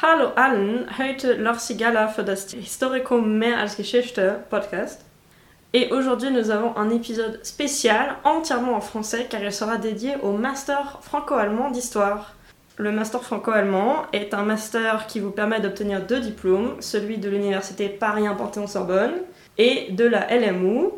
Hallo allen, heute Lorsi Gala für das Historikum mehr als Geschichte Podcast. Et aujourd'hui, nous avons un épisode spécial entièrement en français car il sera dédié au master franco-allemand d'histoire. Le master franco-allemand est un master qui vous permet d'obtenir deux diplômes, celui de l'université Paris 1 Panthéon-Sorbonne et de la LMU.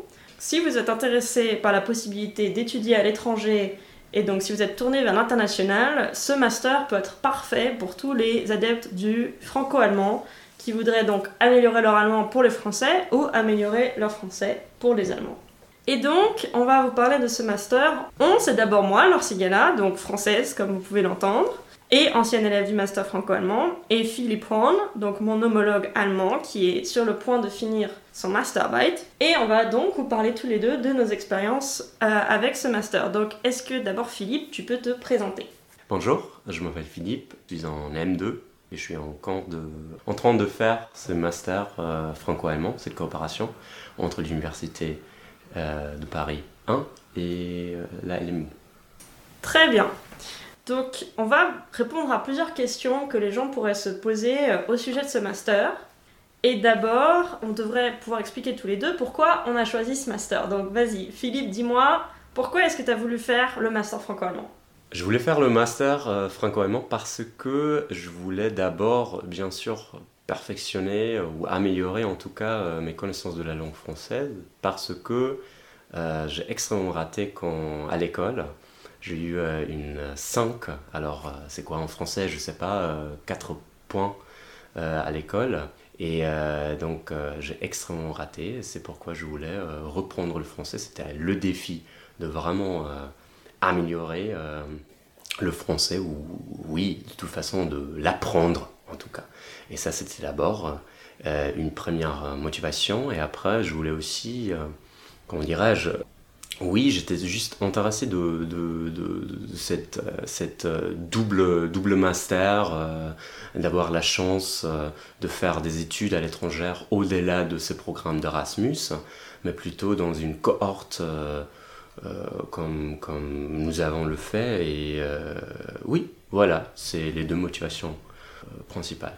Si vous êtes intéressé par la possibilité d'étudier à l'étranger et donc si vous êtes tourné vers l'international, ce master peut être parfait pour tous les adeptes du franco-allemand qui voudraient donc améliorer leur allemand pour les Français ou améliorer leur français pour les Allemands. Et donc, on va vous parler de ce master. On, c'est d'abord moi, Laure donc française comme vous pouvez l'entendre, et ancienne élève du master franco-allemand, et Philippe Horn, donc mon homologue allemand qui est sur le point de finir son masterarbeit. Et on va donc vous parler tous les deux de nos expériences euh, avec ce master. Donc, est-ce que d'abord Philippe, tu peux te présenter? Bonjour, je m'appelle Philippe, je suis en M2 et je suis en, de, en train de faire ce master euh, franco-allemand, cette coopération entre l'université euh, de Paris 1 et la LMU. Très bien. Donc, on va répondre à plusieurs questions que les gens pourraient se poser au sujet de ce master. Et d'abord, on devrait pouvoir expliquer tous les deux pourquoi on a choisi ce master. Donc, vas-y, Philippe, dis-moi, pourquoi est-ce que tu as voulu faire le master franco-allemand? Je voulais faire le master euh, franco-allemand parce que je voulais d'abord, bien sûr, perfectionner ou améliorer en tout cas euh, mes connaissances de la langue française parce que euh, j'ai extrêmement raté à l'école. J'ai eu une 5, alors c'est quoi en français, je sais pas, 4 points à l'école. Et donc j'ai extrêmement raté, c'est pourquoi je voulais reprendre le français, c'était le défi de vraiment améliorer euh, le français, ou oui, de toute façon, de l'apprendre en tout cas. Et ça, c'était d'abord euh, une première motivation. Et après, je voulais aussi, euh, comment dirais-je, oui, j'étais juste intéressé de, cette, cette double, double master, d'avoir la chance de faire des études à l'étranger au-delà de ces programmes d'Erasmus, mais plutôt dans une cohorte euh, comme, comme nous avons le fait. Et euh, oui, voilà, c'est les deux motivations euh, principales.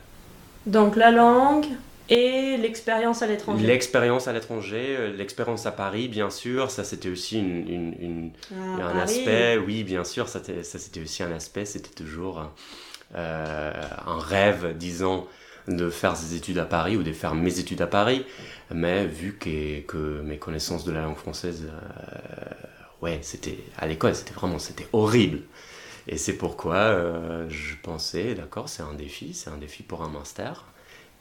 Donc la langue et l'expérience à l'étranger. L'expérience à l'étranger, l'expérience à Paris, bien sûr, ça c'était aussi une, une, ah, un aspect, oui, bien sûr, ça c'était aussi un aspect, c'était toujours un rêve, disons, de faire des études à Paris ou de faire mes études à Paris. Mais vu que, que mes connaissances de la langue française, euh, ouais, c'était à l'école, c'était vraiment, c'était horrible. Et c'est pourquoi euh, je pensais, d'accord, c'est un défi, c'est un défi pour un master.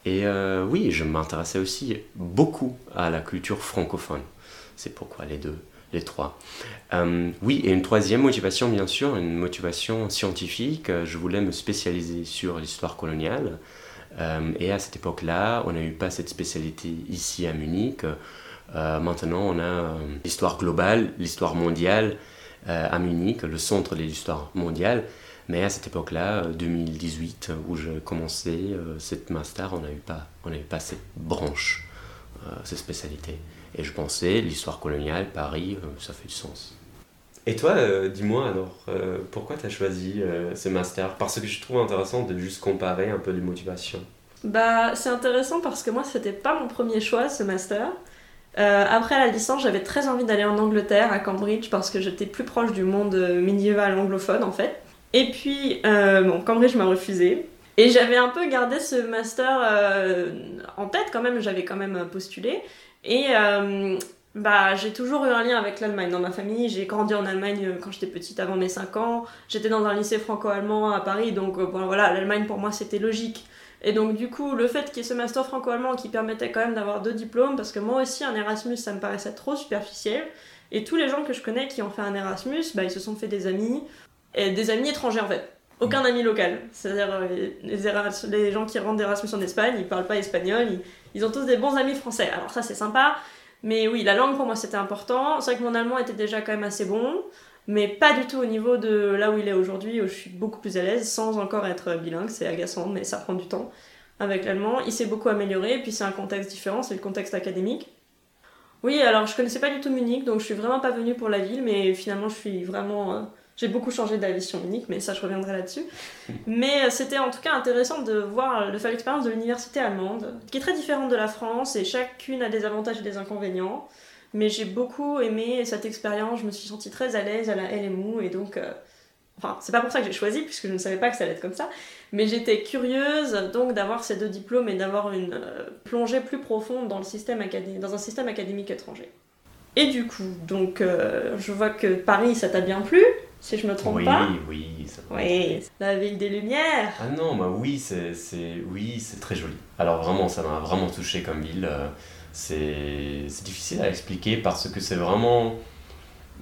Et euh, oui, je m'intéressais aussi beaucoup à la culture francophone. C'est pourquoi les deux, les trois. oui, et une troisième motivation, bien sûr, une motivation scientifique. Je voulais me spécialiser sur l'histoire coloniale. Euh, et à cette époque-là, on n'a eu pas cette spécialité ici à Munich. Euh, maintenant, on a euh, l'histoire globale, l'histoire mondiale à Munich, le centre de l'histoire mondiale. Mais à cette époque-là, 2018, où je commençais cette master, on n'a eu pas, on pas cette branche, cette spécialité. Et je pensais, l'histoire coloniale, Paris, ça fait du sens. Et toi, euh, dis-moi alors, euh, pourquoi tu as choisi euh, ce master? Parce que je trouve intéressant de juste comparer un peu les motivations. Bah, c'est intéressant parce que moi, c'était pas mon premier choix, ce master. après la licence, j'avais très envie d'aller en Angleterre, à Cambridge, parce que j'étais plus proche du monde médiéval anglophone, en fait. Et puis, bon, Cambridge m'a refusé. Et j'avais un peu gardé ce master en tête quand même, j'avais quand même postulé. Et bah, j'ai toujours eu un lien avec l'Allemagne dans ma famille. J'ai grandi en Allemagne euh, quand j'étais petite, avant mes 5 ans. J'étais dans un lycée franco-allemand à Paris, donc euh, voilà, l'Allemagne pour moi c'était logique. Et donc du coup, le fait qu'il y ait ce master franco-allemand qui permettait quand même d'avoir deux diplômes, parce que moi aussi un Erasmus ça me paraissait trop superficiel. Et tous les gens que je connais qui ont fait un Erasmus, bah, ils se sont fait des amis, et des amis étrangers en fait. Aucun ami local. C'est-à-dire euh, les, gens qui rentrent d'Erasmus en Espagne, ils parlent pas espagnol, ils, ont tous des bons amis français. Alors ça c'est sympa, mais oui, la langue pour moi c'était important. C'est vrai que mon allemand était déjà quand même assez bon, mais pas du tout au niveau de là où il est aujourd'hui, où je suis beaucoup plus à l'aise, sans encore être bilingue. C'est agaçant, mais ça prend du temps avec l'allemand. Il s'est beaucoup amélioré, et puis c'est un contexte différent, c'est le contexte académique. Oui, alors je connaissais pas du tout Munich, donc je suis vraiment pas venue pour la ville, mais finalement je suis vraiment. Euh, j'ai beaucoup changé d'avis sur Munich, mais ça je reviendrai là-dessus. Mais euh, c'était en tout cas intéressant de voir, de faire l'expérience de l'université allemande, qui est très différente de la France, et chacune a des avantages et des inconvénients. Mais j'ai beaucoup aimé cette expérience, je me suis sentie très à l'aise à la LMU, et donc. euh, Enfin, c'est pas pour ça que j'ai choisi, puisque je ne savais pas que ça allait être comme ça. Mais j'étais curieuse donc d'avoir ces deux diplômes et d'avoir une euh, plongée plus profonde dans, le système dans un système académique étranger. Et du coup, donc euh, je vois que Paris, ça t'a bien plu, si je me trompe oui, pas. oui, ça va. Oui, la ville des Lumières. Ah non, bah oui, c'est, oui, c'est très joli. Alors vraiment, ça m'a vraiment touché comme ville. euh, C'est, c'est difficile à expliquer parce que c'est vraiment...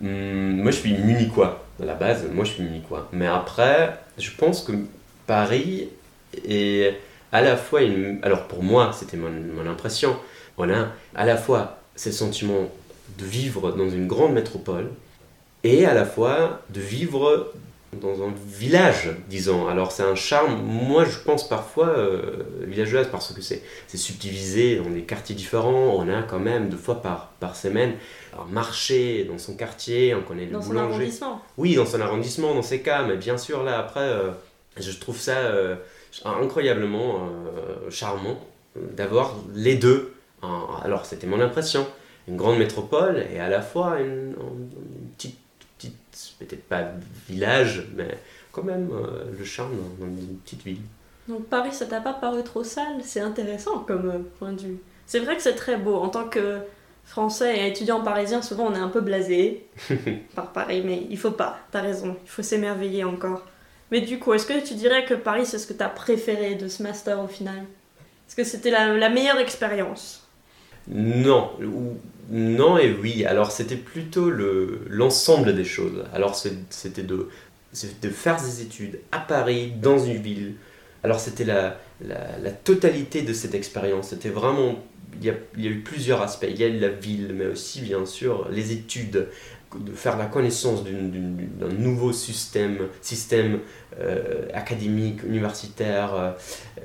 Hum, moi, je suis munichois, à la base. Moi, je suis munichois. Mais après, je pense que Paris est à la fois une... Alors pour moi, c'était mon, mon impression. On a à la fois ce sentiment de vivre dans une grande métropole et à la fois de vivre dans un village, disons. Alors c'est un charme, moi je pense parfois euh, villageoise parce que c'est subdivisé dans des quartiers différents. On a quand même deux fois par, par semaine un marché dans son quartier, on connaît le Dans son boulanger. arrondissement. Oui, dans son arrondissement, dans ces cas, mais bien sûr là après, euh, je trouve ça euh, incroyablement euh, charmant d'avoir les deux. Alors c'était mon impression, une grande métropole et à la fois une, une petite, petite peut-être pas village, mais quand même euh, le charme dans dans une petite ville. Donc Paris, ça t'a pas paru trop sale? C'est intéressant comme euh, point de vue. C'est vrai que c'est très beau. En tant que Français et étudiant parisien, souvent on est un peu blasé par Paris, mais il faut pas. T'as raison, il faut s'émerveiller encore. Mais du coup, est-ce que tu dirais que Paris, c'est ce que t'as préféré de ce master au final? Est-ce que c'était la, la meilleure expérience? Non, ou- non et oui. Alors c'était plutôt le l'ensemble des choses. Alors c'était de, de faire des études à Paris, dans une ville. Alors c'était la, la, la totalité de cette expérience. C'était vraiment, il y, a, il y a eu plusieurs aspects. Il y a eu la ville, mais aussi bien sûr les études, de faire la connaissance d'un nouveau système, système euh, académique, universitaire, euh,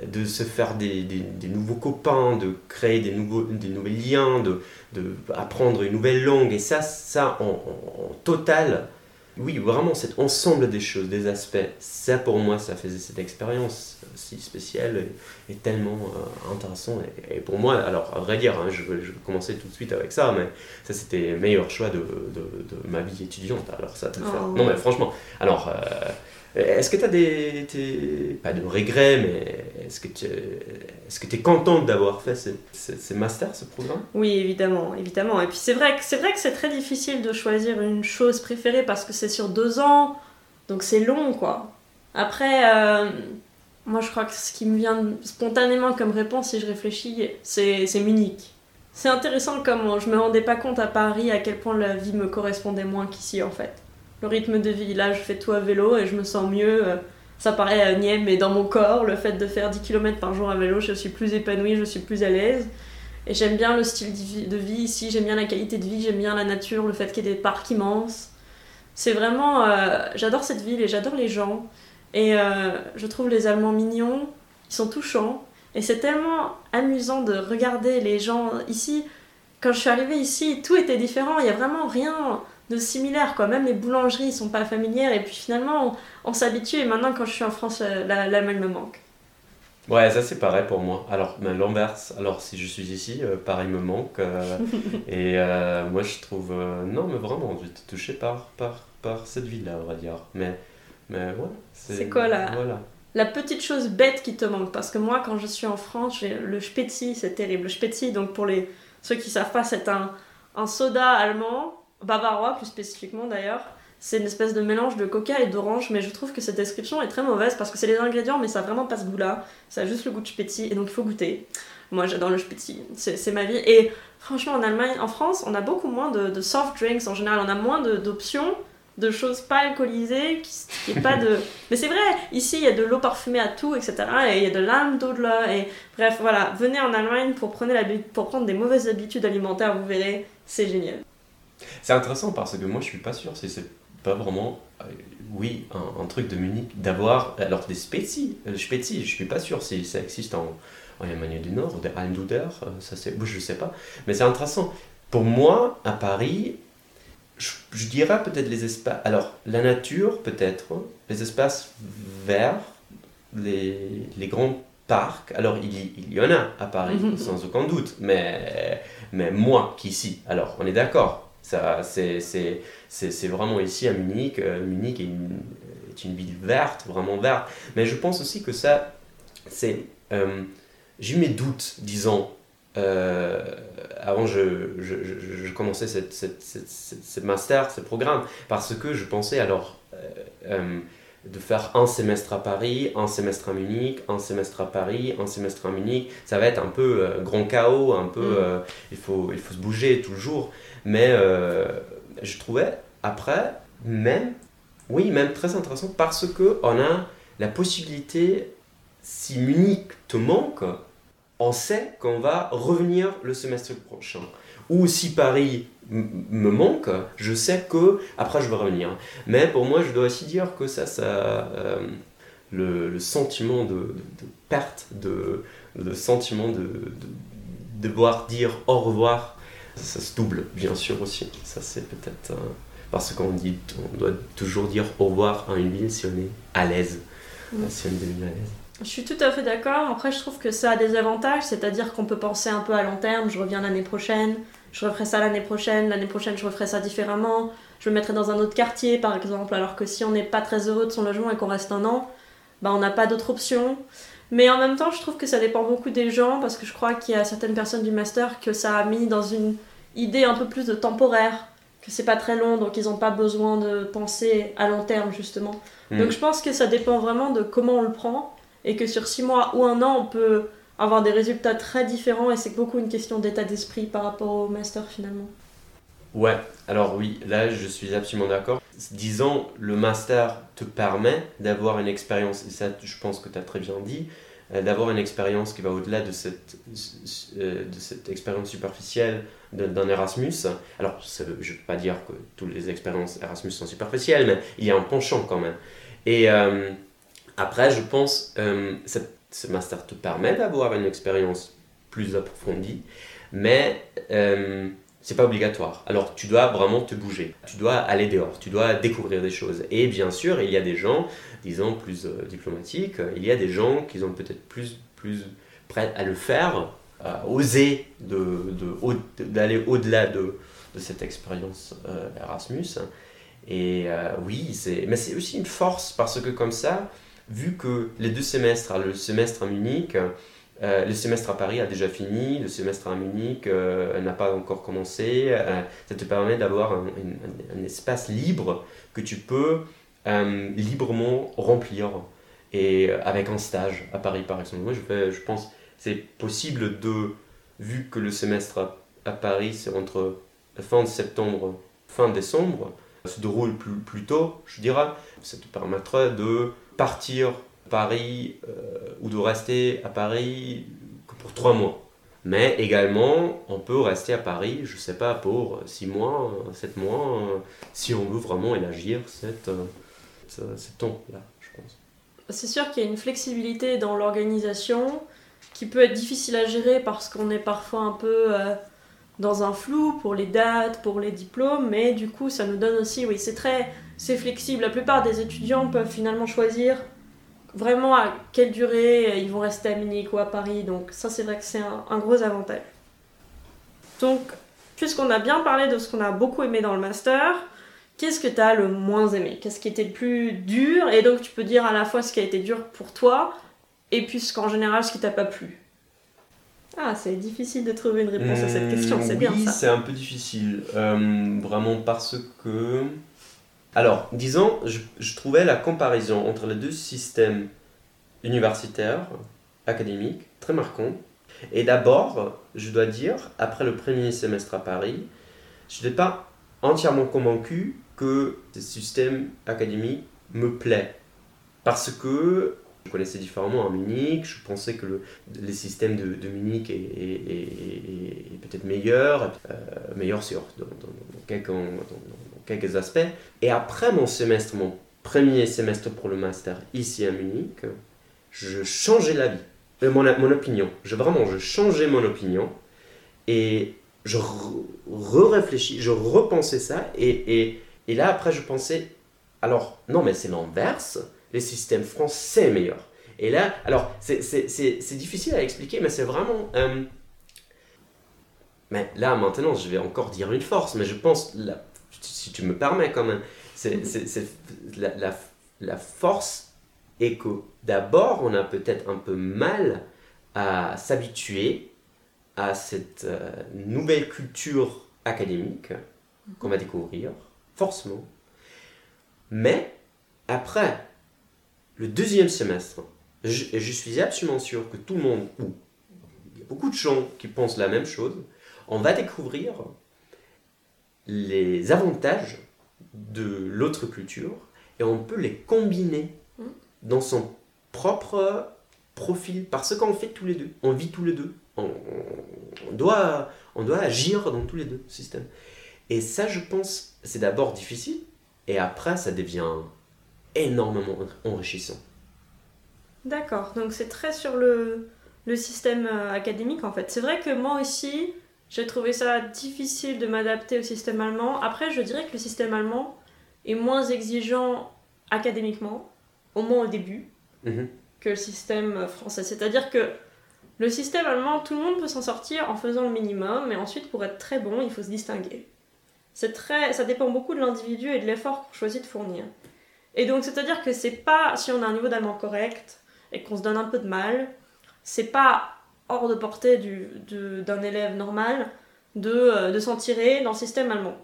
de se faire des, nouveaux copains, de créer des nouveaux, des nouveaux liens, de, de une nouvelle langue. Et ça, ça en- en total, oui, vraiment cet ensemble des choses, des aspects, ça pour moi, ça faisait cette expérience si spéciale et, et tellement euh, intéressant. Et, et pour moi, alors à vrai dire, hein, je, je vais commencer tout de suite avec ça, mais ça c'était le meilleur choix de, de, de ma vie étudiante. Alors ça. Oh. Non mais franchement, alors. euh, est-ce que tu as des, Pas de regrets, mais est-ce que tu est-ce que es contente d'avoir fait ce, ce, ce master, ce programme? Oui, évidemment, évidemment. Et puis c'est vrai que c'est vrai que c'est très difficile de choisir une chose préférée parce que c'est sur deux ans, donc c'est long, quoi. Après, euh, moi je crois que ce qui me vient spontanément comme réponse, si je réfléchis, c'est Munich. C'est intéressant comme je me rendais pas compte à Paris à quel point la vie me correspondait moins qu'ici en fait. Le rythme de vie, là je fais tout à vélo et je me sens mieux. euh, Ça paraît niais, mais dans mon corps, le fait de faire 10 km par jour à vélo, je suis plus épanouie, je suis plus à l'aise. Et j'aime bien le style de vie- de vie ici, j'aime bien la qualité de vie, j'aime bien la nature, le fait qu'il y ait des parcs immenses. C'est vraiment. euh, j'adore cette ville et j'adore les gens. Et euh, je trouve les Allemands mignons, ils sont touchants. Et c'est tellement amusant de regarder les gens ici. Quand je suis arrivée ici, tout était différent, il n'y a vraiment rien de similaire. Quoi. Même les boulangeries sont pas familières. Et puis finalement, on, on s'habitue. Et maintenant, quand je suis en France, euh, la- l'Allemagne me manque. Ouais, ça c'est pareil pour moi. Alors, ben, l'inverse, alors si je suis ici, euh, Paris me manque. euh, et euh, moi je trouve. non, mais vraiment, été touché par, par, par cette ville-là, on va dire. Mais, mais ouais. C'est quoi, là Voilà. La petite chose bête qui te manque, parce que moi, quand je suis en France, j'ai le Spätzli, c'est terrible. Le Spätzli, donc pour les ceux qui savent pas, c'est un, un soda allemand, bavarois plus spécifiquement d'ailleurs. C'est une espèce de mélange de coca et d'orange, mais je trouve que cette description est très mauvaise parce que c'est les ingrédients, mais ça a vraiment pas ce goût-là. Ça a juste le goût de Spätzli, et donc il faut goûter. Moi, j'adore le Spätzli, c'est ma vie. Et franchement, en Allemagne, en France, on a beaucoup moins de, de soft drinks en général. On a moins de- d'options de choses pas alcoolisées, qui, qui est pas de... Mais c'est vrai, ici il y a de l'eau parfumée à tout, etc. Et il y a de l'âme d'au-delà. Et bref, voilà, venez en Allemagne pour, prendre des mauvaises habitudes alimentaires, vous verrez, c'est génial. C'est intéressant parce que moi je suis pas sûr si c'est pas vraiment, euh, oui, un, un truc de Munich, d'avoir, alors des Spezi, euh, Spezi, je suis pas sûr si ça existe en, en Allemagne du Nord, ou des Almduder, euh, ça c'est, je sais pas, mais c'est intéressant. pour moi, à Paris, je, dirais peut-être les espaces. Alors, la nature, peut-être, les espaces verts, les, les grands parcs. Alors, il, il, y en a à Paris, sans aucun doute, mais, mais moins qu'ici. Alors, on est d'accord. C'est, vraiment ici à Munich. Euh, Munich est une, est une, ville verte, vraiment verte. Mais je pense aussi que ça, c'est. Euh, j'ai eu mes doutes, disons, euh, avant je, je, je, commençais cette, cette, cette, cette, master, ce programme, parce que je pensais alors de faire un semestre à Paris, un semestre à Munich, un semestre à Paris, un semestre à Munich. Ça va être un peu grand chaos, un peu. Mm. il, faut, il faut se bouger toujours. Mais euh, je trouvais après, même, oui, même très intéressant parce que on a la possibilité, si Munich te manque, on sait qu'on va revenir le semestre prochain. Ou si Paris me manque, je sais que après je vais revenir. Mais pour moi, je dois aussi dire que ça, ça euh, le, sentiment de, perte, de, le sentiment de, de devoir dire au revoir ça se double, bien sûr aussi. Ça, c'est peut-être euh, parce qu'on dit, on doit toujours dire au revoir à une ville si on est à l'aise, si on est à l'aise. Je suis tout à fait d'accord. Après, je trouve que ça a des avantages, c'est-à-dire qu'on peut penser un peu à long terme. Je reviens l'année prochaine, je referai ça l'année prochaine, l'année prochaine, je referai ça différemment. Je me mettrai dans un autre quartier, par exemple. Alors que si on n'est pas très heureux de son logement et qu'on reste un an, bah, on n'a pas d'autre option. Mais en même temps, je trouve que ça dépend beaucoup des gens parce que je crois qu'il y a certaines personnes du master que ça a mis dans une idée un peu plus de temporaire, que c'est pas très long, donc ils n'ont pas besoin de penser à long terme justement. Hmm. Donc je pense que ça dépend vraiment de comment on le prend et que sur six mois ou un an, on peut avoir des résultats très différents et c'est beaucoup une question d'état d'esprit par rapport au master finalement. Ouais, alors oui, là je suis absolument d'accord. Disons, le master te permet d'avoir une expérience, et ça je pense que tu as très bien dit, euh, d'avoir une expérience qui va au-delà de cette, euh, expérience superficielle d'un Erasmus. Alors, je ne veux pas dire que toutes les expériences Erasmus sont superficielles, mais il y a un penchant quand même. Et euh, après, je pense que ce master te permet d'avoir une expérience plus approfondie, mais c'est pas obligatoire. Alors tu dois vraiment te bouger, tu dois aller dehors, tu dois découvrir des choses. Et bien sûr, il y a des gens, disons plus euh, diplomatiques, il y a des gens qui sont peut-être plus, plus prêts à le faire, à oser d'aller de, au-delà de, cette expérience euh, Erasmus. Et euh, oui, mais c'est aussi une force parce que comme ça, vu que les deux semestres, le semestre à Munich, euh, le semestre à Paris a déjà fini, le semestre à Munich euh, n'a pas encore commencé. Euh, ça te permet d'avoir un, espace libre que tu peux librement remplir. Et avec un stage à Paris, par exemple. Moi, je, je pense c'est possible de, vu que le semestre à, Paris, c'est entre fin septembre, fin décembre, se déroule plus, plus tôt, je dirais, ça te permettrait de partir Paris euh, ou de rester à Paris pour trois mois. Mais également, on peut rester à Paris, je sais pas, pour six mois, sept mois, si on veut vraiment élargir cette, euh, ce temps-là, je pense. C'est sûr qu'il y a une flexibilité dans l'organisation qui peut être difficile à gérer parce qu'on est parfois un peu euh, dans un flou pour les dates, pour les diplômes, mais du coup, ça nous donne aussi, oui, c'est très, c'est flexible. La plupart des étudiants peuvent finalement choisir vraiment à quelle durée ils vont rester à Munich ou à Paris. Donc ça c'est vrai que c'est un, gros avantage. Donc puisqu'on a bien parlé de ce qu'on a beaucoup aimé dans le master, qu'est-ce que tu as le moins aimé? Qu'est-ce qui était le plus dur? Et donc tu peux dire à la fois ce qui a été dur pour toi et puis général ce qui t'a pas plu. Ah, c'est difficile de trouver une réponse à cette question, c'est bien ça. c'est un peu difficile. Euh, vraiment parce que alors, disons, je, trouvais la comparaison entre les deux systèmes universitaires, académiques, très marquant. Et d'abord, je dois dire, après le premier semestre à Paris, je n'étais pas entièrement convaincu que ce système académique me plaît. Parce que je connaissais différemment à Munich, je pensais que le, les systèmes de, Munich est, peut-être meilleur, euh, meilleur sur dans, quelques, quelques aspects. Et après mon semestre, mon premier semestre pour le master ici à Munich, je changeais la vie, euh, mon, mon opinion. Je, vraiment, je changeais mon opinion. Et je re-réfléchis, je repensais ça, et, et, et, là après je pensais, alors non mais c'est l'inverse, les systèmes français meilleurs. Et là, alors c'est difficile à expliquer, mais c'est vraiment... Euh, mais là maintenant je vais encore dire une force, mais je pense, là, si tu me permets quand même, c'est la, la, la force est que d'abord on a peut-être un peu mal à s'habituer à cette euh, nouvelle culture académique qu'on va découvrir, forcément. Mais après le deuxième semestre, je, je suis absolument sûr que tout le monde, ou il y a beaucoup de gens qui pensent la même chose, on va découvrir les avantages de l'autre culture et on peut les combiner mm. dans son propre profil parce qu'on fait tous les deux, on vit tous les deux, on, doit, on doit agir dans tous les deux systèmes. Et ça, je pense, c'est d'abord difficile et après, ça devient énormément enrichissant. D'accord, donc c'est très sur le, le système euh, académique en fait. C'est vrai que moi aussi, j'ai trouvé ça difficile de m'adapter au système allemand. Après, je dirais que le système allemand est moins exigeant académiquement, au moins au début, mhm. que le système français. C'est-à-dire que le système allemand, tout le monde peut s'en sortir en faisant le minimum, mais ensuite, pour être très bon, il faut se distinguer. C'est très, ça dépend beaucoup de l'individu et de l'effort qu'on choisit de fournir. Et donc, c'est-à-dire que c'est pas, si on a un niveau d'allemand correct et qu'on se donne un peu de mal, c'est pas hors de portée d'un élève normal de, euh, de s'en tirer dans le système allemand.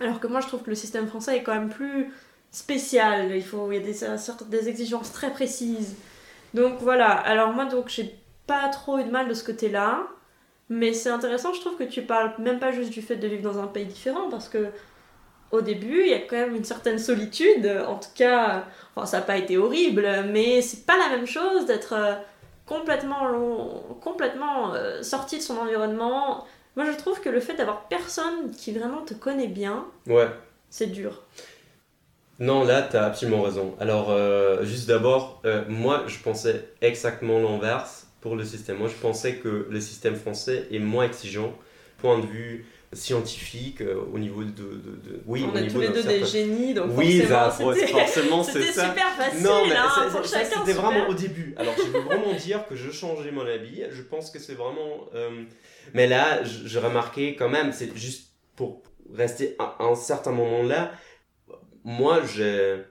Alors que moi, je trouve que le système français est quand même plus spécial. Il, faut, il y a des, exigences très précises. Donc voilà. Alors moi, donc, j'ai pas trop eu de mal de ce côté-là. Mais c'est intéressant, je trouve que tu parles même pas juste du fait de vivre dans un pays différent, parce que au début, il y a quand même une certaine solitude. En tout cas, ça n'a pas été horrible, mais c'est pas la même chose d'être complètement, complètement euh, sorti de son environnement. Moi, je trouve que le fait d'avoir personne qui vraiment te connaît bien, ouais. c'est dur. Non, là, tu as absolument raison. Alors, euh, juste d'abord, euh, moi, je pensais exactement l'inverse pour le système. Moi, je pensais que le système français est moins exigeant, point de vue scientifique euh, au niveau de, de, de, oui on est tous les deux des génies donc oui forcément c'est ça. super facile non mais hein, c'était vraiment au début. Alors je veux vraiment dire que je changeais mon avis je pense que c'est vraiment euh, mais là je, remarquais quand même c'est juste pour rester à un certain moment là moi je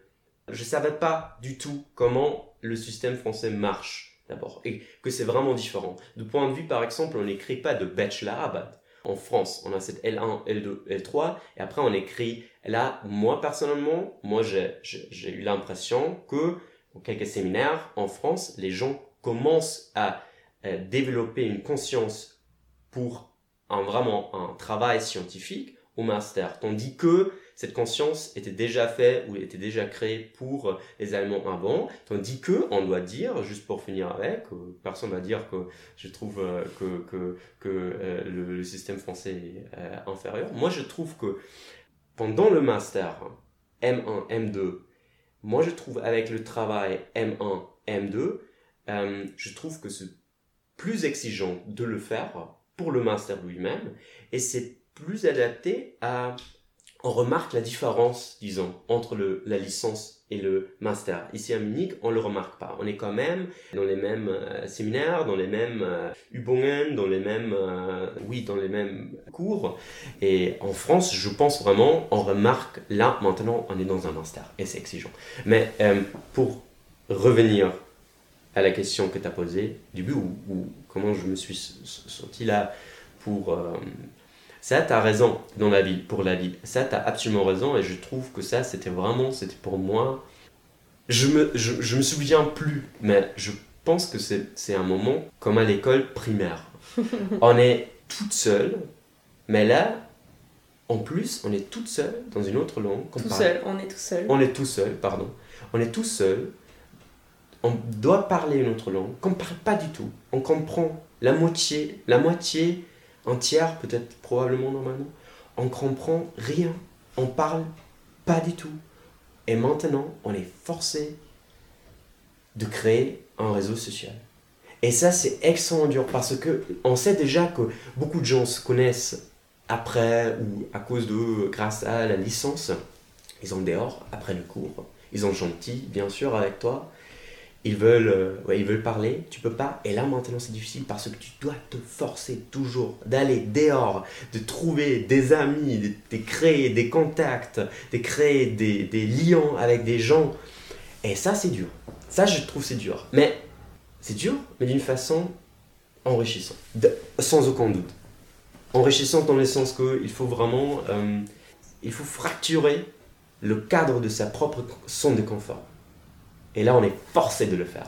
je savais pas du tout comment le système français marche d'abord et que c'est vraiment différent. Du point de vue par exemple on n'écrit pas de bachelor en France, on a cette L1, L2, L3, et après on écrit. Là, moi personnellement, moi j'ai eu l'impression que dans quelques séminaires en France, les gens commencent à euh, développer une conscience pour un, vraiment un travail scientifique au master, tandis que cette conscience était déjà faite ou était déjà créée pour les Allemands avant, tandis que on doit dire, juste pour finir avec, euh, personne va dire que je trouve euh, que, que, que euh, le, système français est inférieur. Moi, je trouve que pendant le master M1, M2, moi, je trouve avec le travail M1, M2, je trouve que c'est plus exigeant de le faire pour le master lui-même et c'est plus adapté à on remarque la différence, disons, entre la licence et le master. Ici à Munich, on le remarque pas. On est quand même dans les mêmes euh, séminaires, dans les mêmes euh, Übungen, dans les mêmes, euh, oui, dans les mêmes cours. Et en France, je pense vraiment, on remarque là, maintenant, on est dans un master et c'est exigeant. Mais pour revenir à la question que tu as posée, du début, ou, ou, comment je me suis senti là pour ça, tu as raison dans la vie, pour la vie. Ça, tu as absolument raison et je trouve que ça, c'était vraiment, c'était pour moi. Je me, je, je, me souviens plus, mais je pense que c'est un moment comme à l'école primaire. on est toute seule, mais là, en plus, on est toute seule dans une autre langue. Tout seul, on est tout seul. On est tout seul, pardon. On est tout seul. On doit parler une autre langue qu'on ne parle pas du tout. On comprend la moitié, la moitié un tiers peut-être probablement normalement, on comprend rien, on parle pas du tout. Et maintenant, on est forcé de créer un réseau social. Et ça, c'est extrêmement dur parce que on sait déjà que beaucoup de gens se connaissent après, ou à cause de, grâce à la licence, ils sont dehors après le cours. Ils sont gentils, bien sûr, avec toi. Ils veulent, euh, ils veulent parler, tu peux pas. Et là, maintenant, c'est difficile parce que tu dois te forcer toujours d'aller dehors, de trouver des amis, de, créer des contacts, de créer des, des liens avec des gens. Et ça, c'est dur. Ça, je trouve, c'est dur. Mais c'est dur, mais d'une façon enrichissante, sans aucun doute. Enrichissante dans le sens qu'il faut vraiment, euh, il faut fracturer le cadre de sa propre zone de confort. Et là, on est forcé de le faire.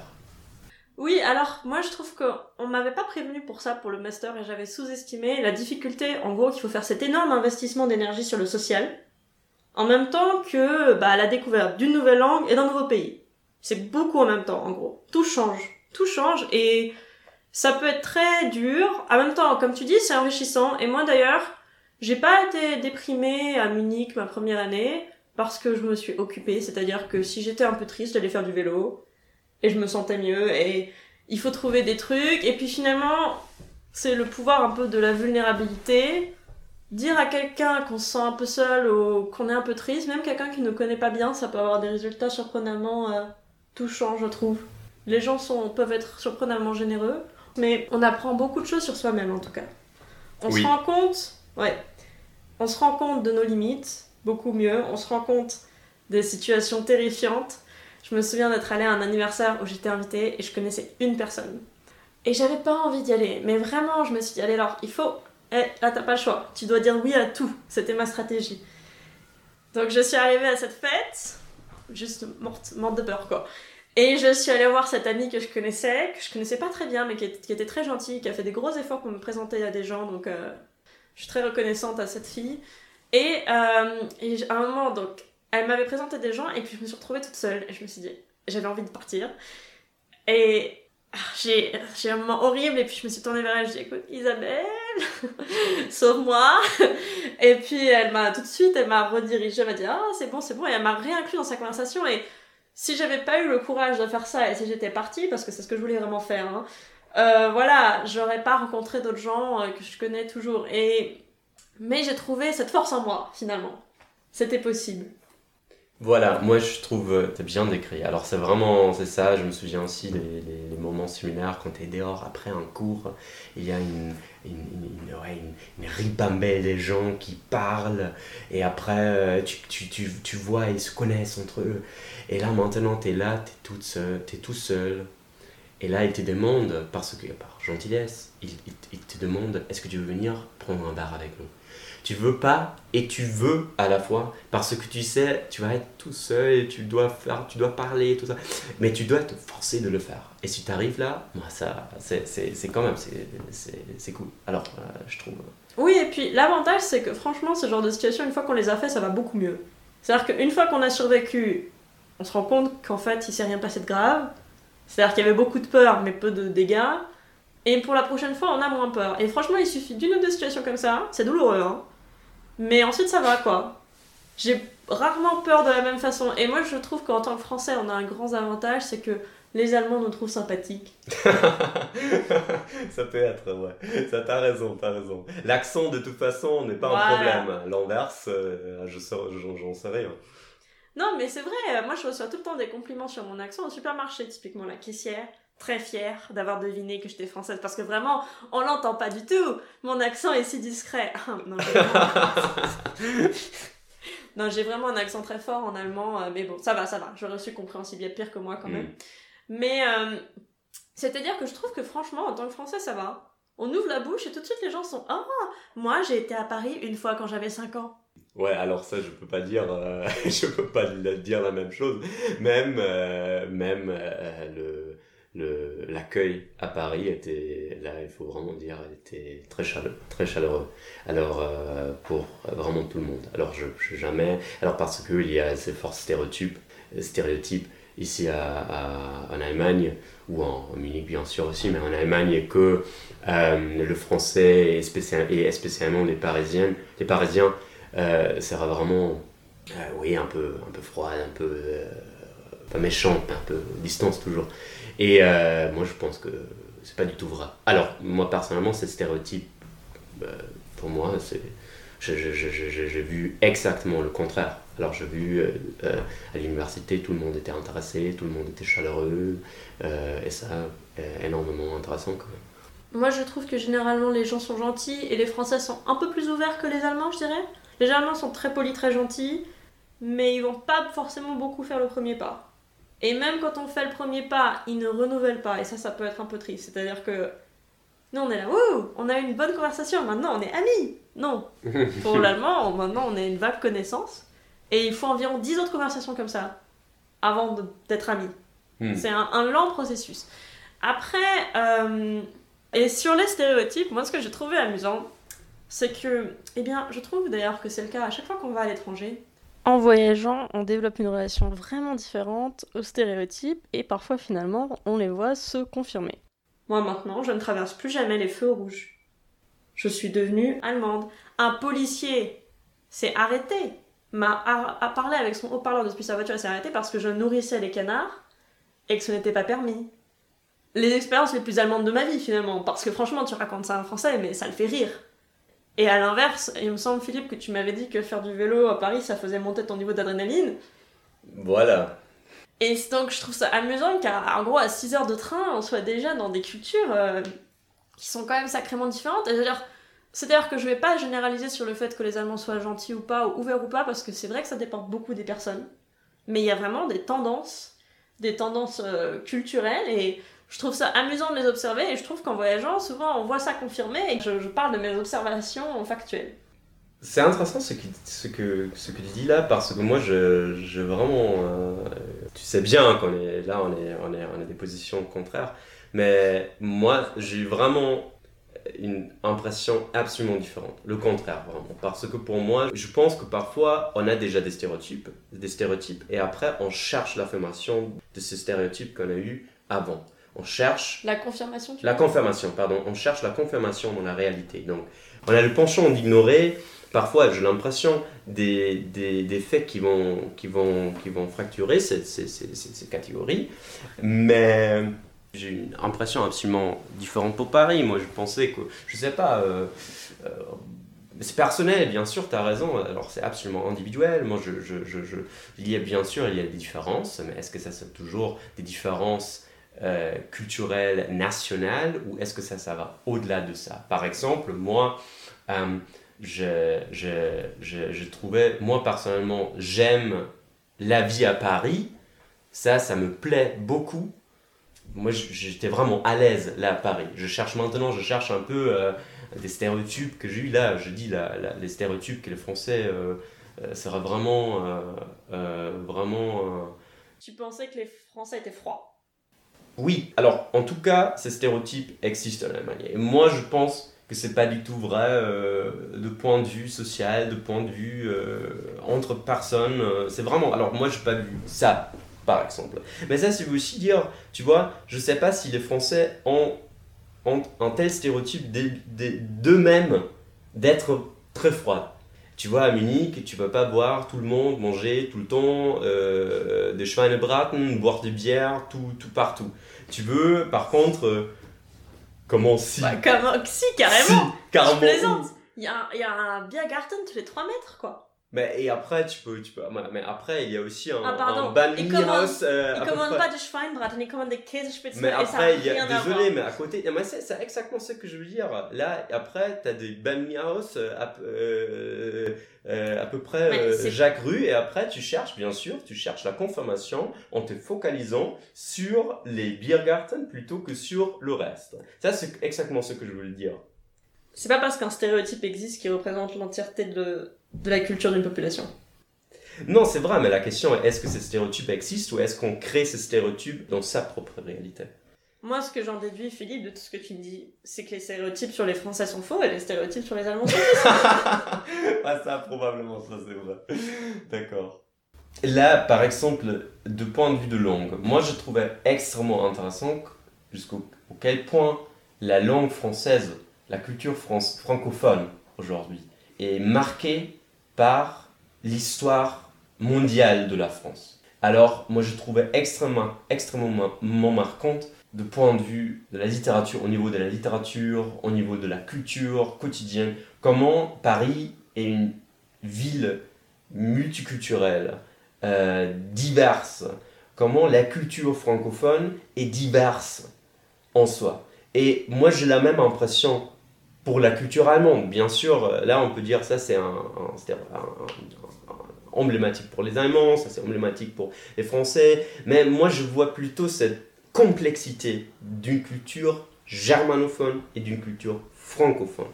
Oui, alors moi je trouve qu'on m'avait pas prévenu pour ça pour le master et j'avais sous-estimé la difficulté, en gros, qu'il faut faire cet énorme investissement d'énergie sur le social, en même temps que bah, la découverte d'une nouvelle langue et d'un nouveau pays. C'est beaucoup en même temps, en gros. Tout change, tout change et ça peut être très dur. En même temps, comme tu dis, c'est enrichissant. Et moi d'ailleurs, j'ai pas été déprimée à Munich ma première année parce que je me suis occupée, c'est-à-dire que si j'étais un peu triste, j'allais faire du vélo et je me sentais mieux et il faut trouver des trucs et puis finalement c'est le pouvoir un peu de la vulnérabilité. Dire à quelqu'un qu'on se sent un peu seul ou qu'on est un peu triste, même quelqu'un qui ne connaît pas bien, ça peut avoir des résultats surprenamment euh, touchants, je trouve. Les gens sont, peuvent être surprenamment généreux, mais on apprend beaucoup de choses sur soi-même en tout cas. On se rend compte, ouais, on se rend compte de nos limites, beaucoup mieux. On se rend compte des situations terrifiantes. Je me souviens d'être allée à un anniversaire où j'étais invitée et je connaissais une personne. Et j'avais pas envie d'y aller, mais vraiment, je me suis dit, allez, alors, il faut. Eh, là, t'as pas le choix. Tu dois dire oui à tout. C'était ma stratégie. Donc, je suis arrivée à cette fête, juste morte, morte de peur, quoi. Et je suis allée voir cette amie que je connaissais, que je connaissais pas très bien, mais qui, était très gentille, qui a fait des gros efforts pour me présenter à des gens, donc euh, je suis très reconnaissante à cette fille. Et, euh, à un moment, donc, elle m'avait présenté des gens et puis je me suis retrouvée toute seule. Et je me suis dit, j'avais envie de partir. Et ah, j'ai, j'ai un moment horrible et puis je me suis tournée vers elle. Je dit, écoute, Isabelle, sauve-moi. Et puis elle m'a tout de suite, elle m'a redirigée, elle m'a dit, ah, c'est bon, c'est bon. Et elle m'a réinclus dans sa conversation. Et si j'avais pas eu le courage de faire ça et si j'étais partie, parce que c'est ce que je voulais vraiment faire, hein, euh, voilà, j'aurais pas rencontré d'autres gens euh, que je connais toujours. Et mais j'ai trouvé cette force en moi, finalement. C'était possible. Voilà, moi je trouve, euh, t'as bien décrit. Alors c'est vraiment, c'est ça, je me souviens aussi des, moments similaires quand t'es dehors après un cours, il y a une, ouais, une, ribambelle des gens qui parlent, et après euh, tu, tu, tu, tu, vois, ils se connaissent entre eux. Et là maintenant t'es là, t'es toute seule, t'es tout seul. Et là ils te demandent, parce que par gentillesse, ils, ils te demandent, est-ce que tu veux venir prendre un bar avec nous? Tu veux pas et tu veux à la fois parce que tu sais, tu vas être tout seul et tu dois faire, tu dois parler, tout ça. Mais tu dois te forcer de le faire. Et si tu arrives là, moi, ça, c'est, quand même, c'est, cool. Alors, euh, je trouve. Oui, et puis l'avantage, c'est que franchement, ce genre de situation, une fois qu'on les a fait, ça va beaucoup mieux. C'est-à-dire qu'une fois qu'on a survécu, on se rend compte qu'en fait, il s'est rien passé de grave. C'est-à-dire qu'il y avait beaucoup de peur, mais peu de dégâts. Et pour la prochaine fois, on a moins peur. Et franchement, il suffit d'une ou deux situations comme ça. C'est douloureux, hein. Mais ensuite, ça va quoi. J'ai rarement peur de la même façon. Et moi, je trouve qu'en tant que Français, on a un grand avantage, c'est que les Allemands nous trouvent sympathiques. ça peut être, ouais. Ça, t'as raison, t'as raison. L'accent, de toute façon, n'est pas un problème. L'inverse, euh, je j'en sais rien. Non, mais c'est vrai. Moi, je reçois tout le temps des compliments sur mon accent au supermarché, typiquement la caissière très fière d'avoir deviné que j'étais française parce que vraiment on l'entend pas du tout. Mon accent est si discret. Non j'ai vraiment... un accent très fort en allemand euh, mais bon ça va ça va. J'aurais su compréhensible il y a pire que moi quand même. Mm. mais euh, c'est à dire que je trouve que franchement en tant que français ça va. On ouvre la bouche et tout de suite les gens sont ah moi j'ai été à Paris une fois quand j'avais 5 ans Ouais, alors ça, je peux pas dire, euh, je peux pas dire la même chose. Même, même le, l'accueil à Paris était, là, il faut vraiment dire, était très chaleureux. Très chaleureux. Alors, euh, pour vraiment tout le monde. Alors, je, je jamais. Alors, parce qu'il y a ces forts stéréotypes, stéréotypes ici à, en Allemagne, ou en, Munich bien sûr aussi, mais en Allemagne, que euh, le français, et, spécial, et spécialement les Parisiennes, les Parisiens, euh, sera vraiment, oui, un peu, un peu froid, un peu, pas méchant, un peu distance toujours. Et euh, moi, je pense que c'est pas du tout vrai. Alors, moi, personnellement, ce stéréotype, euh, pour moi, j'ai vu exactement le contraire. Alors j'ai vu euh, à l'université, tout le monde était intéressé, tout le monde était chaleureux, et ça, énormément intéressant quand même. Moi je trouve que généralement les gens sont gentils et les Français sont un peu plus ouverts que les Allemands, je dirais. Les Allemands sont très polis, très gentils, mais ils vont pas forcément beaucoup faire le premier pas. Et même quand on fait le premier pas, ils ne renouvellent pas, et ça, ça peut être un peu triste. C'est-à-dire que nous on est là, ouh, on a eu une bonne conversation, maintenant on est amis. Non. Pour l'allemand, maintenant on est une vague connaissance. Et il faut environ 10 autres conversations comme ça avant d'être amis. Hmm. C'est un, lent processus. Après, euh, et sur les stéréotypes, moi ce que j'ai trouvé amusant, c'est que, eh bien, je trouve d'ailleurs que c'est le cas à chaque fois qu'on va à l'étranger. En voyageant, on développe une relation vraiment différente aux stéréotypes et parfois finalement on les voit se confirmer. Moi maintenant, je ne traverse plus jamais les feux rouges. Je suis devenue allemande. Un policier s'est arrêté, m'a parlé avec son haut-parleur depuis sa voiture et s'est arrêté parce que je nourrissais les canards et que ce n'était pas permis. Les expériences les plus allemandes de ma vie finalement, parce que franchement tu racontes ça en français mais ça le fait rire. Et à l'inverse, il me semble Philippe que tu m'avais dit que faire du vélo à Paris ça faisait monter ton niveau d'adrénaline. Voilà. Et donc je trouve ça amusant qu'en gros à 6 heures de train on soit déjà dans des cultures euh, qui sont quand même sacrément différentes. Et dire c'est d'ailleurs que je vais pas généraliser sur le fait que les Allemands soient gentils ou pas, ou ouverts ou pas, parce que c'est vrai que ça dépend beaucoup des personnes. Mais il y a vraiment des tendances, des tendances euh, culturelles, et je trouve ça amusant de les observer, et je trouve qu'en voyageant, souvent on voit ça confirmé, et je, je parle de mes observations factuelles. C'est intéressant ce que, tu dis là, parce que moi, je, vraiment. Euh, tu sais bien qu'on est là, on, est, on, est, a des positions contraires, mais moi, j'ai vraiment une impression absolument différente. Le contraire, vraiment. Parce que pour moi, je pense que parfois, on a déjà des stéréotypes, des stéréotypes, et après, on cherche l'affirmation de ces stéréotypes qu'on a eu avant. On cherche... La confirmation La confirmation, pardon. On cherche la confirmation dans la réalité. Donc, on a le penchant d'ignorer, parfois, j'ai l'impression, des, des, des, faits qui vont, qui vont, qui vont fracturer ces, ces, ces, ces catégories. Mais j'ai une impression absolument différente pour Paris. Moi, je pensais que, je sais pas, euh, euh, c'est personnel, bien sûr, tu as raison. Alors, c'est absolument individuel. Moi, je, je, je, il y a bien sûr, il y a des différences, mais est-ce que ça, c'est toujours des différences euh, culturelles, nationales, ou est-ce que ça, ça va au-delà de ça? Par exemple, moi, je, je, je, je trouvais, moi personnellement, j'aime la vie à Paris. Ça, ça me plaît beaucoup moi j'étais vraiment à l'aise là à Paris. Je cherche maintenant, je cherche un peu euh, des stéréotypes que j'ai eu là. Je dis la, les stéréotypes que les Français euh, euh seraient vraiment. Euh, vraiment tu pensais que les Français étaient froids? Oui, alors en tout cas, ces stéréotypes existent en Allemagne. Et moi je pense que c'est pas du tout vrai de point de vue social, de point de vue entre personnes. c'est vraiment. Alors moi j'ai pas vu ça par exemple. Mais ça, veut aussi dire, tu vois, je sais pas si les Français ont, un tel stéréotype d'eux-mêmes d'être très froids. Tu vois, à Munich, tu vas pas voir tout le monde manger tout le temps euh, des Schweinebraten, boire des bières, tout, tout partout. Tu veux, par contre, euh, comment si? Bah, Si, carrément si, carrément. Je plaisante Il y a, y a un Biergarten tous les 3 mètres, quoi. Mais et après, tu peux, tu peux. Mais après, il y a aussi un, ah, pardon. un Banh Mi euh, il commande pas de Schweinbraten, il commande des Käsespitzen. Mais après, il y a, désolé, mais à côté, mais c'est, c'est exactement ce que je veux dire. Là, après, t'as des House euh, à, euh, euh, à peu près Jacques Rue, et après, tu cherches, bien sûr, tu cherches la confirmation en te focalisant sur les Biergarten plutôt que sur le reste. Ça, c'est exactement ce que je veux dire. C'est pas parce qu'un stéréotype existe qui représente l'entièreté de de la culture d'une population. Non, c'est vrai, mais la question est est-ce que ces stéréotypes existent ou est-ce qu'on crée ces stéréotypes dans sa propre réalité? Moi, ce que j'en déduis, Philippe, de tout ce que tu me dis, c'est que les stéréotypes sur les Français sont faux et les stéréotypes sur les Allemands sont faux. ah, ça, probablement, ça, c'est vrai. D'accord. Là, par exemple, de point de vue de langue, moi, je trouvais extrêmement intéressant jusqu'au quel point la langue française, la culture francophone aujourd'hui, est marqué par l'histoire mondiale de la France. Alors, moi, je trouvais extrêmement, extrêmement marquante de point de vue de la littérature, au niveau de la littérature, au niveau de la culture quotidienne, comment Paris est une ville multiculturelle, euh, diverse, comment la culture francophone est diverse en soi. Et moi j'ai la même impression pour la culture allemande. Bien sûr, euh, là on peut dire ça c'est un, emblématique pour les Allemands, ça c'est emblématique pour les Français, mais moi je vois plutôt cette complexité d'une culture germanophone et d'une culture francophone.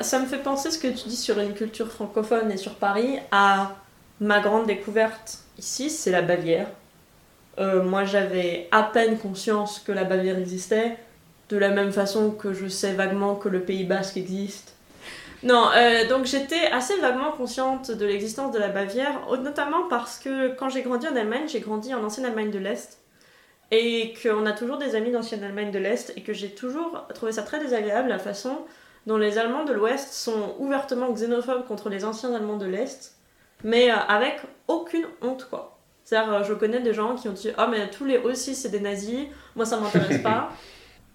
Ça me fait penser ce que tu dis sur une culture francophone et sur Paris à ma grande découverte ici, c'est la Bavière. Euh, moi j'avais à peine conscience que la Bavière existait, de la même façon que je sais vaguement que le Pays Basque existe. Non, euh, donc j'étais assez vaguement consciente de l'existence de la Bavière, notamment parce que quand j'ai grandi en Allemagne, j'ai grandi en ancienne Allemagne de l'Est, et qu'on a toujours des amis d'ancienne Allemagne de l'Est, et que j'ai toujours trouvé ça très désagréable la façon dont les Allemands de l'Ouest sont ouvertement xénophobes contre les anciens Allemands de l'Est, mais euh, avec aucune honte quoi. C'est-à-dire, euh, je connais des gens qui ont dit Oh, mais tous les aussi c'est des nazis, moi ça m'intéresse pas.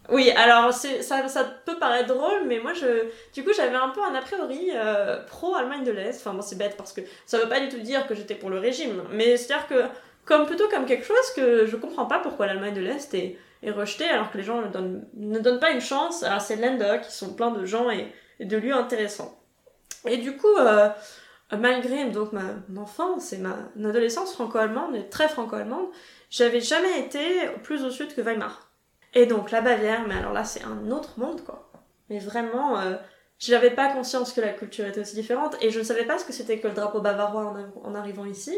Oui, alors ça, ça peut paraître drôle, mais moi, je, du coup, j'avais un peu un a priori euh, pro-Allemagne de l'Est. Enfin, bon, c'est bête parce que ça veut pas du tout dire que j'étais pour le régime, mais c'est-à-dire que, comme plutôt comme quelque chose que je comprends pas pourquoi l'Allemagne de l'Est est, est rejetée alors que les gens ne donnent, ne donnent pas une chance à ces Länder qui sont pleins de gens et, de lieux intéressants. Et du coup, euh, malgré donc ma, mon enfance et ma adolescence franco-allemande, très franco-allemande, j'avais jamais été plus au sud que Weimar. Et donc la Bavière, mais alors là c'est un autre monde quoi. Mais vraiment, euh, j'avais pas conscience que la culture était aussi différente et je ne savais pas ce que c'était que le drapeau bavarois en, arrivant ici.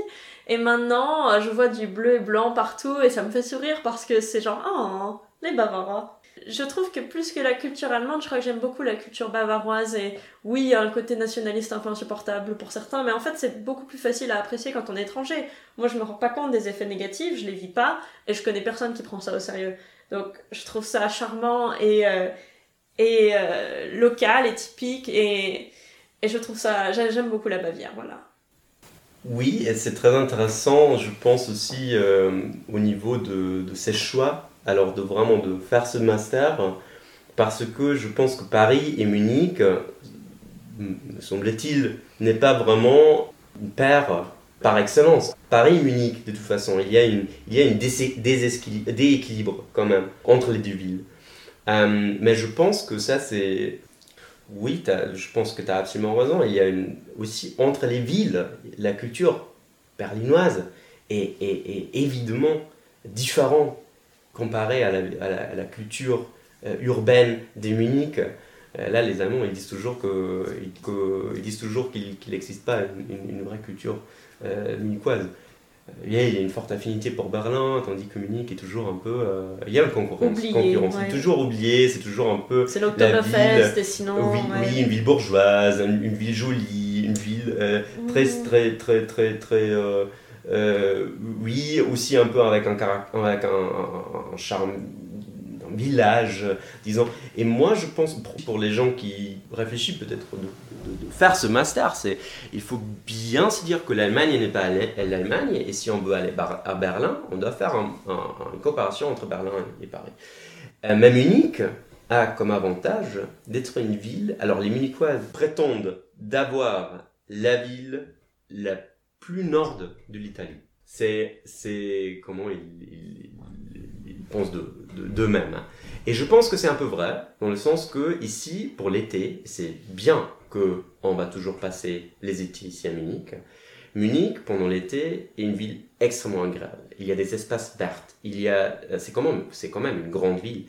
Et maintenant, euh, je vois du bleu et blanc partout et ça me fait sourire parce que c'est genre, oh, les Bavarois. Je trouve que plus que la culture allemande, je crois que j'aime beaucoup la culture bavaroise et oui, il y a un côté nationaliste un peu insupportable pour certains, mais en fait c'est beaucoup plus facile à apprécier quand on est étranger. Moi je me rends pas compte des effets négatifs, je les vis pas et je connais personne qui prend ça au sérieux. Donc je trouve ça charmant et, euh, et euh, local et typique et, et je trouve ça, j'aime beaucoup la Bavière, voilà. Oui, et c'est très intéressant, je pense aussi euh, au niveau de, de, ses choix, alors de vraiment de faire ce master, parce que je pense que Paris et Munich, me semble-t-il, n'est pas vraiment une paire par excellence. Paris-Munich, de toute façon, il y a une, il y a une déséquilibre quand même entre les deux villes. Euh, mais je pense que ça, c'est. Oui, je pense que tu as absolument raison. Il y a aussi entre les villes, la culture berlinoise est, est, évidemment différente comparée à la, culture euh, urbaine de Munich. Euh, là, les Allemands, ils disent toujours qu'il n'existe pas une, vraie culture munichoise. Euh, il y a une forte affinité pour Berlin, tandis que Munich est toujours un peu. Euh, il y a une concurrence. concurrence. C'est toujours oublié, c'est toujours un peu. C'est l'Oktoberfest, et sinon. Oui, oui, une ville bourgeoise, une, ville jolie, une ville très, mm. très, très, très, très. oui, aussi un peu avec un, avec un, un charme d'un village, disons. Et moi, je pense, pour les gens qui réfléchissent peut-être de, faire ce master, c'est il faut bien se dire que l'Allemagne n'est pas l'Allemagne, et si on veut aller à Berlin, on doit faire une coopération entre Berlin et Paris. Euh, mais Munich a comme avantage d'être une ville, alors les Munichois prétendent d'avoir la ville la plus nord de l'Italie. C'est, c'est comment ils, pensent d'eux-mêmes. Hein. Et je pense que c'est un peu vrai, dans le sens que ici, pour l'été, c'est bien que on va toujours passer les étés ici à Munich. Munich, pendant l'été, est une ville extrêmement agréable. Il y a des espaces verts. Il y a, c'est quand même, c'est quand même une grande ville.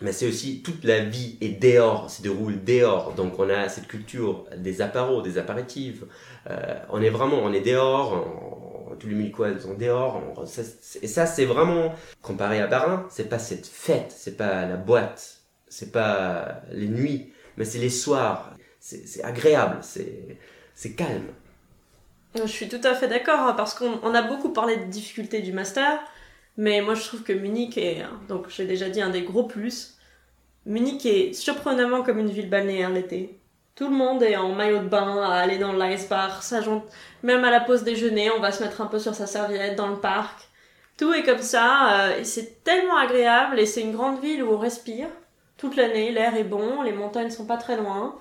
Mais c'est aussi toute la vie est dehors, se déroule dehors. Donc on a cette culture des apéros, des apéritifs. Euh, on est vraiment, on est dehors. tous les Munichois sont dehors. et ça, c'est vraiment comparé à Berlin. C'est pas cette fête, c'est pas la boîte, c'est pas les nuits, mais c'est les soirs c'est agréable, c'est calme. Je suis tout à fait d'accord, hein, parce qu'on a beaucoup parlé de difficultés du master, mais moi je trouve que Munich est, donc j'ai déjà dit, un des gros plus. Munich est surprenamment comme une ville balnéaire l'été. Tout le monde est en maillot de bain, à aller dans l'ice bar, même à la pause déjeuner, on va se mettre un peu sur sa serviette dans le parc. Tout est comme ça, euh, et c'est tellement agréable, et c'est une grande ville où on respire toute l'année, l'air est bon, les montagnes sont pas très loin.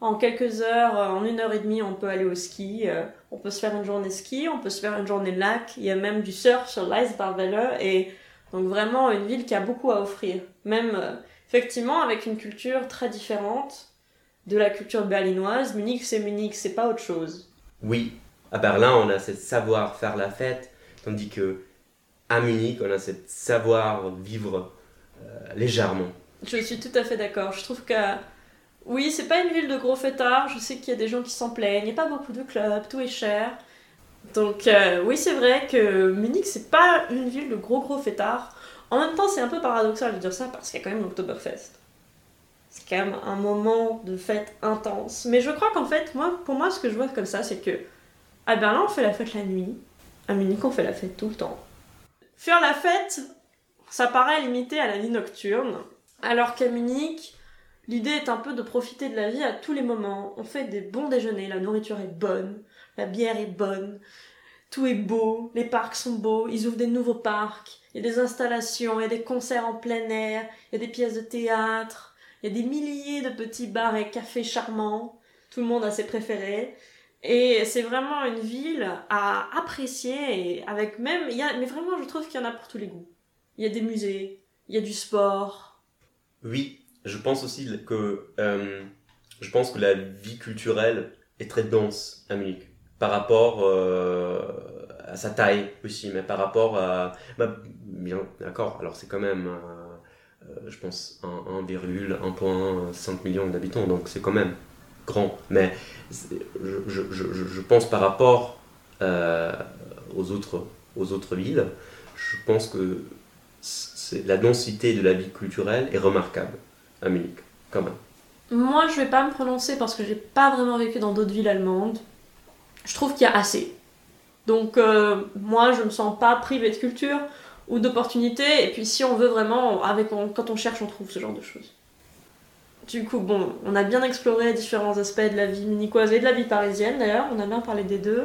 En quelques heures, en une heure et demie, on peut aller au ski. On peut se faire une journée ski, on peut se faire une journée lac. Il y a même du surf sur l'Eisbarwelle. Et donc vraiment une ville qui a beaucoup à offrir. Même effectivement avec une culture très différente de la culture berlinoise. Munich, c'est Munich, c'est pas autre chose. Oui, à Berlin, on a ce savoir faire la fête, tandis que à Munich, on a ce savoir vivre euh, légèrement. Je suis tout à fait d'accord. Je trouve que oui, c'est pas une ville de gros fêtards. Je sais qu'il y a des gens qui s'en plaignent. Il n'y a pas beaucoup de clubs, tout est cher. Donc euh, oui, c'est vrai que Munich, c'est pas une ville de gros gros fêtards. En même temps, c'est un peu paradoxal de dire ça parce qu'il y a quand même l'Oktoberfest. C'est quand même un moment de fête intense. Mais je crois qu'en fait, pour moi, ce que je vois comme ça, c'est que à Berlin, on fait la fête la nuit. À Munich, on fait la fête tout le temps. Faire la fête, ça paraît limité à la vie nocturne. Alors qu'à Munich, l'idée est un peu de profiter de la vie à tous les moments. On fait des bons déjeuners, la nourriture est bonne, la bière est bonne, tout est beau, les parcs sont beaux, ils ouvrent des nouveaux parcs, il y a des installations, il y a des concerts en plein air, il y a des pièces de théâtre, il y a des milliers de petits bars et cafés charmants, tout le monde a ses préférés. Et c'est vraiment une ville à apprécier, avec même, il y a, mais vraiment, je trouve qu'il y en a pour tous les goûts. Il y a des musées, il y a du sport. Oui, je pense aussi que, euh, je pense que la vie culturelle est très dense à Munich par rapport euh, à sa taille aussi, mais par rapport à... Bah, bien, d'accord, alors c'est quand même, euh, euh, je pense, 1,5 million d'habitants, donc c'est quand même grand. Mais je, je, pense par rapport aux, autres, aux autres villes, je pense que la densité de la vie culturelle est remarquable à Munich, quand même. Moi, je vais pas me prononcer parce que j'ai pas vraiment vécu dans d'autres villes allemandes je trouve qu'il y a assez. Donc euh, moi, je me sens pas privée de culture ou d'opportunités. Et puis si on veut vraiment, avec, quand on cherche, on trouve ce genre de choses. Du coup, bon, on a bien exploré différents aspects de la vie munichoise et de la vie parisienne d'ailleurs. On a bien parlé des deux.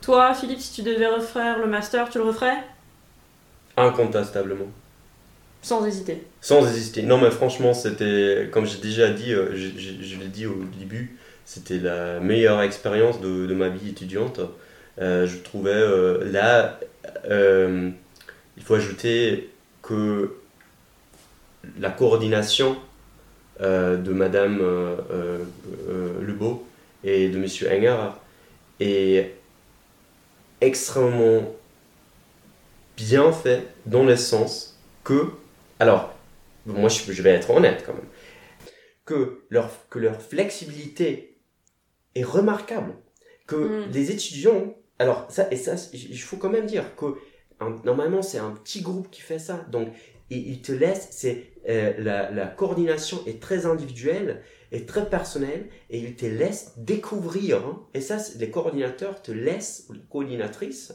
Toi, Philippe, si tu devais refaire le master, tu le referais? Incontestablement. Sans hésiter. Sans hésiter. Non, mais franchement, c'était, comme j'ai déjà dit, euh, je, je l'ai dit au début, c'était la meilleure expérience de, ma vie étudiante. Euh, je trouvais euh, là, il faut ajouter que la coordination de Madame Lebeau et de Monsieur Enger est extrêmement bien fait dans le sens que, alors, moi je, vais être honnête quand même, que leur, que leur flexibilité est remarquable. Que mm. les étudiants, alors ça, et ça, il faut quand même dire que normalement c'est un petit groupe qui fait ça, donc il te laisse, c'est euh, la, la, coordination est très individuelle et très personnelle et il te laisse découvrir, hein. et ça les coordinateurs te laissent, ou les coordinatrices,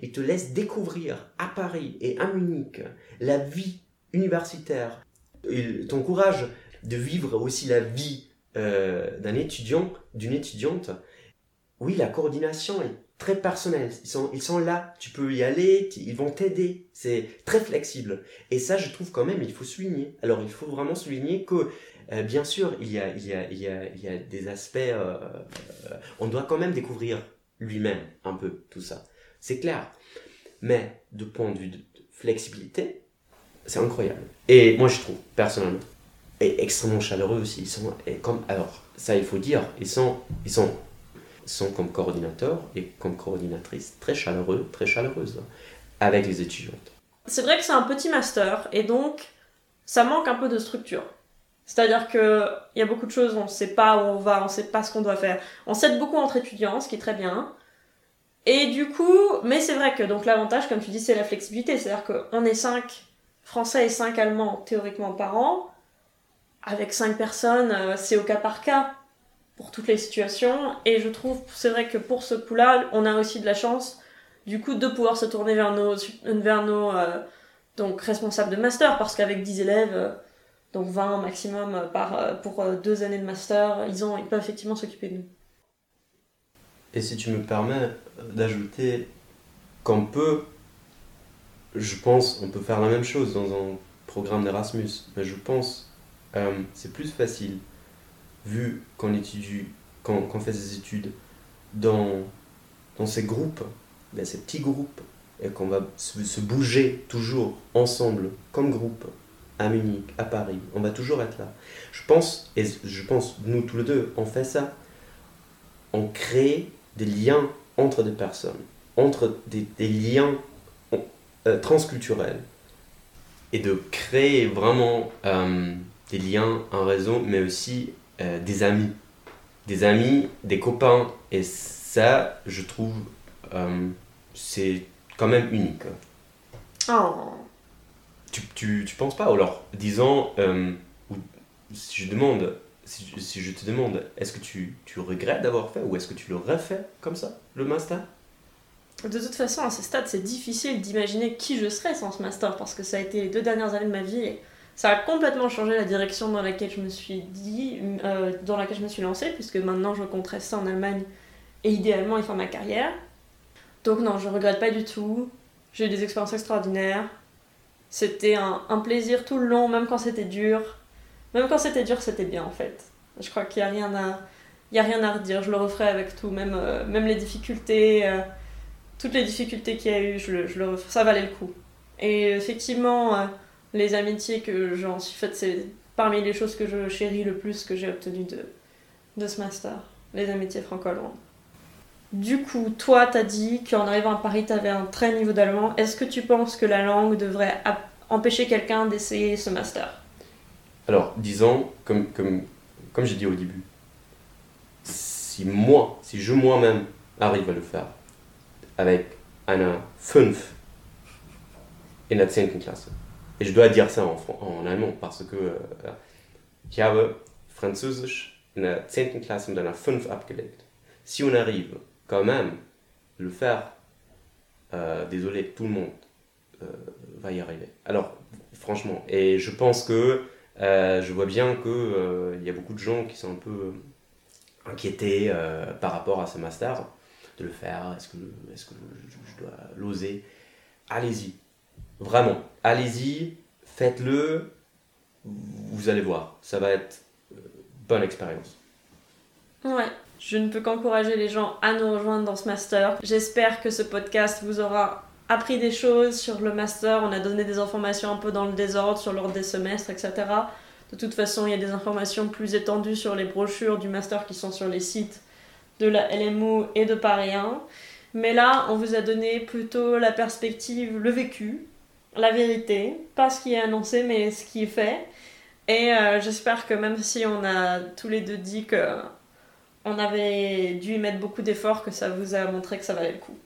ils te laissent découvrir à Paris et à Munich la vie universitaire. Ils t'encouragent de vivre aussi la vie euh, d'un étudiant, d'une étudiante, oui, la coordination est très personnelle. Ils sont, ils sont là, tu peux y aller, ils vont t'aider. C'est très flexible. Et ça, je trouve quand même, il faut souligner. Alors, il faut vraiment souligner que, euh, bien sûr, il y a, il y a, il y a, il y a des aspects, euh, on doit quand même découvrir lui-même un peu tout ça. C'est clair. Mais de point de vue de flexibilité, c'est incroyable. Et moi, je trouve, personnellement, et extrêmement chaleureux aussi. Ils sont, comme, alors, ça il faut dire, ils sont, ils sont, sont comme coordinateurs et comme coordinatrices très chaleureux, très chaleureuses avec les étudiantes. C'est vrai que c'est un petit master et donc ça manque un peu de structure. C'est-à-dire que il y a beaucoup de choses, on ne sait pas où on va, on ne sait pas ce qu'on doit faire. On s'aide beaucoup entre étudiants, ce qui est très bien. Et du coup, mais c'est vrai que donc l'avantage, comme tu dis, c'est la flexibilité. C'est-à-dire qu'on est 5 Français et 5 Allemands théoriquement par an avec cinq personnes, euh, c'est au cas par cas pour toutes les situations. Et je trouve, c'est vrai que pour ce coup-là, on a aussi de la chance, du coup, de pouvoir se tourner vers nos, vers nos euh, donc, responsables de master, parce qu'avec 10 élèves, euh, donc 20 maximum par, pour deux années de master, ils, ont, ils peuvent effectivement s'occuper de nous. Et si tu me permets d'ajouter qu'on peut, je pense, on peut faire la même chose dans un programme d'Erasmus, mais je pense euh, c'est plus facile vu qu'on étudie, qu'on fait des études dans, dans ces groupes, ben, ces petits groupes, et qu'on va se, bouger toujours ensemble, comme groupe, à Munich, à Paris, on va toujours être là. Je pense, et je pense, nous tous les deux, on fait ça. On crée des liens entre des personnes, entre des liens euh, transculturels, et de créer vraiment euh, des liens, un réseau, mais aussi euh, des amis. Des amis, des copains. Et ça, je trouve, euh, c'est quand même unique. Oh. Tu, tu, tu penses pas? Alors, disons, si je demande, si, si, je te demande, est-ce que tu, tu regrettes d'avoir fait ou est-ce que tu l'aurais fait comme ça, le master? De toute façon, à ce stade, c'est difficile d'imaginer qui je serais sans ce master parce que ça a été les deux dernières années de ma vie et ça a complètement changé la direction dans laquelle je me suis dit, euh, dans laquelle je me suis lancée, puisque maintenant je compte rester en Allemagne et idéalement y faire ma carrière. Donc non, je regrette pas du tout. J'ai eu des expériences extraordinaires. C'était un, plaisir tout le long, même quand c'était dur. Même quand c'était dur, c'était bien en fait. Je crois qu'il n'y a rien à, il a rien à redire. Je le referai avec tout, même, euh, même les difficultés. Euh, toutes les difficultés qu'il y a eu, je ça valait le coup. Et effectivement, euh, les amitiés que j'en suis faites, c'est parmi les choses que je chéris le plus que j'ai obtenues de, de ce master, les amitiés franco-allemandes. Du coup, toi, t'as dit qu'en arrivant à Paris, t'avais un très niveau d'allemand. Est-ce que tu penses que la langue devrait empêcher quelqu'un d'essayer ce master? Alors, disons, comme, comme, comme j'ai dit au début, si moi, si je moi-même arrive à le faire, avec eine 5 in der 10. Klasse. Et je dois dire ça en, allemand parce que äh, ich habe Französisch in der 10. Klasse mit einer 5 abgelegt. Si on arrive quand même le faire, euh, désolé, tout le monde euh, va y arriver. Alors, franchement, et je pense que euh, je vois bien qu'il euh, y a beaucoup de gens qui sont un peu inquiétés euh, par rapport à ce master de le faire Est-ce que, je, dois l'oser? Allez-y. Vraiment. Allez-y. Faites-le. Vous allez voir. Ça va être euh, bonne expérience. Ouais. Je ne peux qu'encourager les gens à nous rejoindre dans ce master. J'espère que ce podcast vous aura appris des choses sur le master. On a donné des informations un peu dans le désordre sur l'ordre des semestres, etc. De toute façon, il y a des informations plus étendues sur les brochures du master qui sont sur les sites de la LMO et de Paris 1. Mais là, on vous a donné plutôt la perspective, le vécu, la vérité, pas ce qui est annoncé, mais ce qui est fait. Et euh, j'espère que même si on a tous les deux dit que on avait dû y mettre beaucoup d'efforts, que ça vous a montré que ça valait le coup.